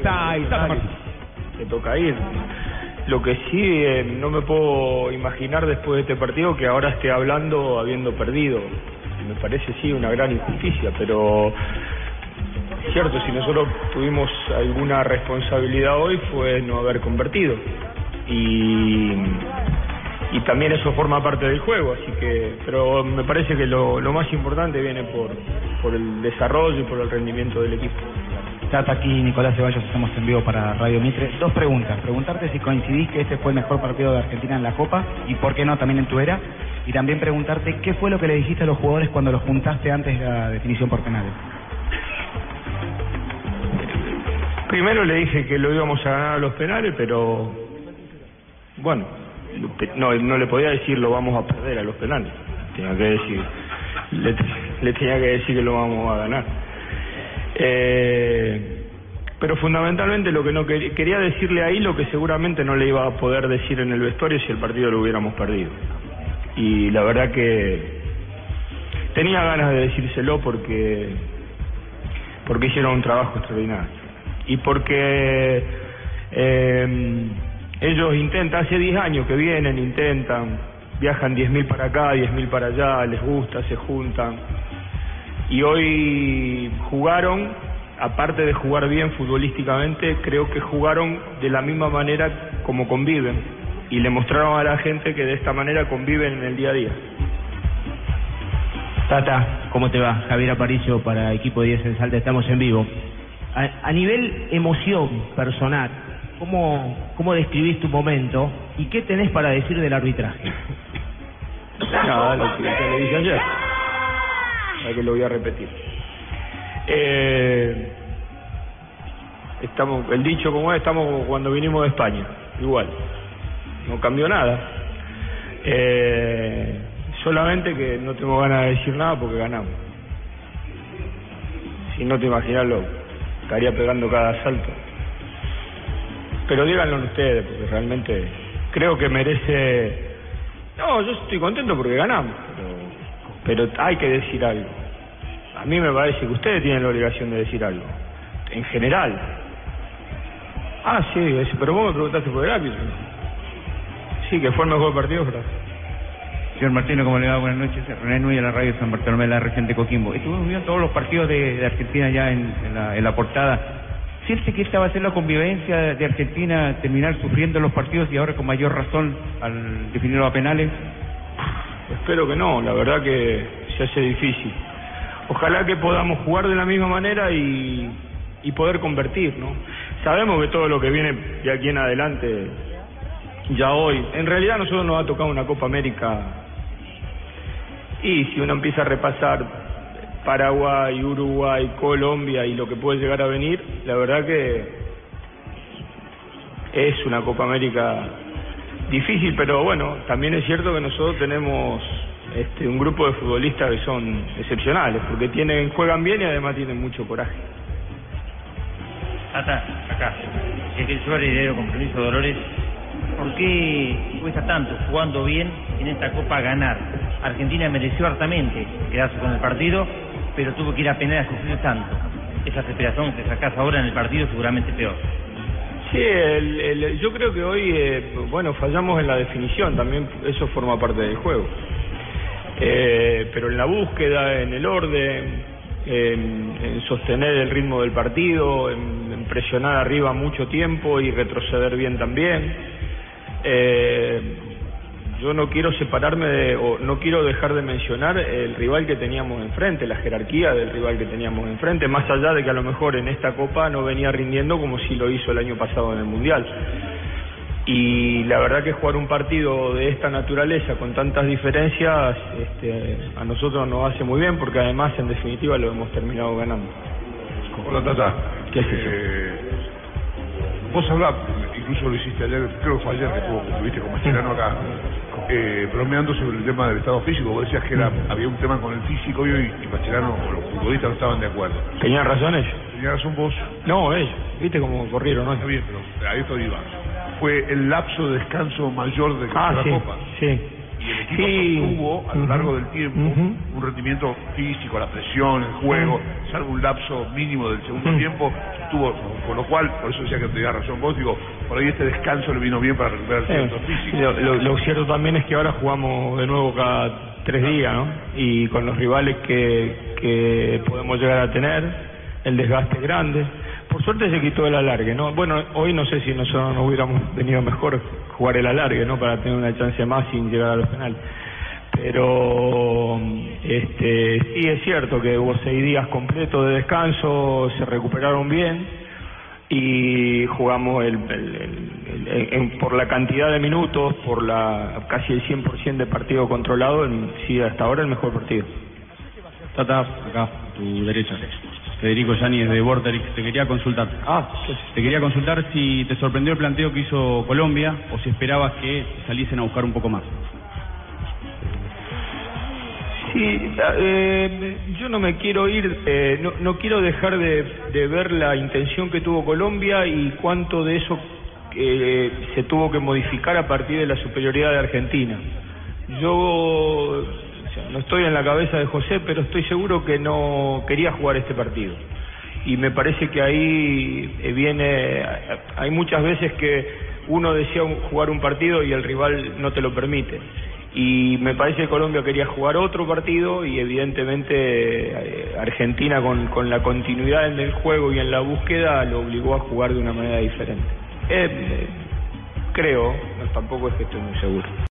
Está ahí, está Martín. Me toca ir. Lo que sí, eh, no me puedo imaginar después de este partido que ahora esté hablando habiendo perdido. Me parece sí una gran injusticia, pero cierto, si nosotros tuvimos alguna responsabilidad hoy fue no haber convertido. Y, y también eso forma parte del juego, así que, pero me parece que lo, lo más importante viene por, por el desarrollo y por el rendimiento del equipo. Tata, aquí Nicolás Ceballos, estamos en vivo para Radio Mitre. Dos preguntas. Preguntarte si coincidís que este fue el mejor partido de Argentina en la Copa y por qué no también en tu era. Y también preguntarte qué fue lo que le dijiste a los jugadores cuando los juntaste antes de la definición por penales. Primero le dije que lo íbamos a ganar a los penales, pero bueno, no, no le podía decir lo vamos a perder a los penales. Tenía que decir, le, le tenía que decir que lo vamos a ganar. Eh, pero fundamentalmente lo que no quería, quería decirle ahí lo que seguramente no le iba a poder decir en el vestuario si el partido lo hubiéramos perdido. Y la verdad que tenía ganas de decírselo porque porque hicieron un trabajo extraordinario y porque eh, ellos intentan, hace 10 años que vienen, intentan, viajan 10.000 para acá, 10.000 para allá, les gusta, se juntan. Y hoy jugaron, aparte de jugar bien futbolísticamente, creo que jugaron de la misma manera como conviven. Y le mostraron a la gente que de esta manera conviven en el día a día. Tata, ¿cómo te va? Javier Aparicio para Equipo 10 en Salta, estamos en vivo. A, a nivel emoción personal, ¿cómo, ¿cómo describís tu momento y qué tenés para decir del arbitraje? Nada, lo que ya le dije ayer. Ahora que lo voy a repetir. Eh, estamos, el dicho como es, estamos cuando vinimos de España, igual. No cambió nada. Eh, solamente que no tengo ganas de decir nada porque ganamos. Si no te imaginas lo estaría pegando cada salto. Pero díganlo ustedes, porque realmente creo que merece... No, yo estoy contento porque ganamos, pero, pero hay que decir algo. A mí me parece que ustedes tienen la obligación de decir algo, en general. Ah, sí, pero vos me preguntaste por el árbitro. Sí, que fue el mejor partido. Señor Martino, ¿cómo le va? Buenas noches. René Núñez, de la radio San Bartolomé, de la región de Coquimbo. Estuvimos viendo todos los partidos de, Argentina ya en, en la, en la portada. ¿Siente que esta va a ser la convivencia de Argentina, terminar sufriendo los partidos y ahora con mayor razón al definirlo a penales? Espero que no, la verdad que se hace difícil. Ojalá que podamos jugar de la misma manera y, y poder convertir, ¿no? Sabemos que todo lo que viene de aquí en adelante, ya hoy, en realidad nosotros nos ha tocado una Copa América y si uno empieza a repasar Paraguay, Uruguay, Colombia y lo que puede llegar a venir, la verdad que es una Copa América difícil, pero bueno, también es cierto que nosotros tenemos este, un grupo de futbolistas que son excepcionales, porque tienen juegan bien y además tienen mucho coraje. Tata, acá. Ezequiel Suárez, heredero compromiso Dolores. ¿Por qué cuesta tanto jugando bien en esta Copa ganar? Argentina mereció hartamente quedarse con el partido, pero tuvo que ir a penal a sufrir tanto. Esa desesperación que sacás ahora en el partido seguramente peor. Sí, el- el- yo creo que hoy, eh, bueno, fallamos en la definición, también eso forma parte del juego. Eh, pero en la búsqueda, en el orden, en, en sostener el ritmo del partido, en, en presionar arriba mucho tiempo y retroceder bien también. Eh, yo no quiero separarme de, o no quiero dejar de mencionar el rival que teníamos enfrente, la jerarquía del rival que teníamos enfrente, más allá de que a lo mejor en esta Copa no venía rindiendo como si lo hizo el año pasado en el Mundial. Y la verdad que jugar un partido de esta naturaleza con tantas diferencias este, a nosotros nos hace muy bien porque además en definitiva lo hemos terminado ganando. Hola Tata. ¿Qué haces? Eh, vos hablás, incluso lo hiciste ayer, creo que fue ayer que estuviste con Mascherano acá, eh, bromeando sobre el tema del estado físico. Vos decías que era, había un tema con el físico y, y Mascherano o los futbolistas no estaban de acuerdo. ¿Tenían razón ellos? Tenías razón vos, No, ellos. ¿Viste cómo corrieron hoy? está bien, pero a esto iba. Fue el lapso de descanso mayor de Ah, la sí, Copa. sí. Y el equipo sostuvo a lo largo del tiempo Ujú. un rendimiento físico, la presión, el juego, salvo un lapso mínimo del segundo Ujú. tiempo, estuvo, con lo cual, por eso decía que tenía razón vos, digo, por ahí este descanso le vino bien para recuperar el Eh, centro físico. lo, lo- lo cierto también es que ahora jugamos de nuevo cada tres días, ¿no? Y con los rivales que, que podemos llegar a tener, el desgaste es grande. Por suerte se quitó el alargue, ¿no? Bueno, hoy no sé si nosotros nos hubiéramos venido mejor jugar el alargue, ¿no? Para tener una chance más sin llegar a los penales. Pero este, sí es cierto que hubo seis días completos de descanso, se recuperaron bien y jugamos el, el- el- por la cantidad de minutos, por la casi el 100% de partido controlado, en- sí hasta ahora el mejor partido. Tata, acá, tu derecha. Federico Yáñez de Vorterix, te quería consultar. Ah, Te quería consultar si te sorprendió el planteo que hizo Colombia o si esperabas que saliesen a buscar un poco más. Sí, eh, yo no me quiero ir, eh, no, no quiero dejar de, de ver la intención que tuvo Colombia y cuánto de eso eh, se tuvo que modificar a partir de la superioridad de Argentina. Yo no estoy en la cabeza de José, pero estoy seguro que no quería jugar este partido. Y me parece que ahí eh, viene, hay muchas veces que uno desea jugar un partido y el rival no te lo permite. Y me parece que Colombia quería jugar otro partido y evidentemente eh, Argentina con, con la continuidad en el juego y en la búsqueda lo obligó a jugar de una manera diferente. Eh, eh, creo, tampoco es que estoy muy seguro.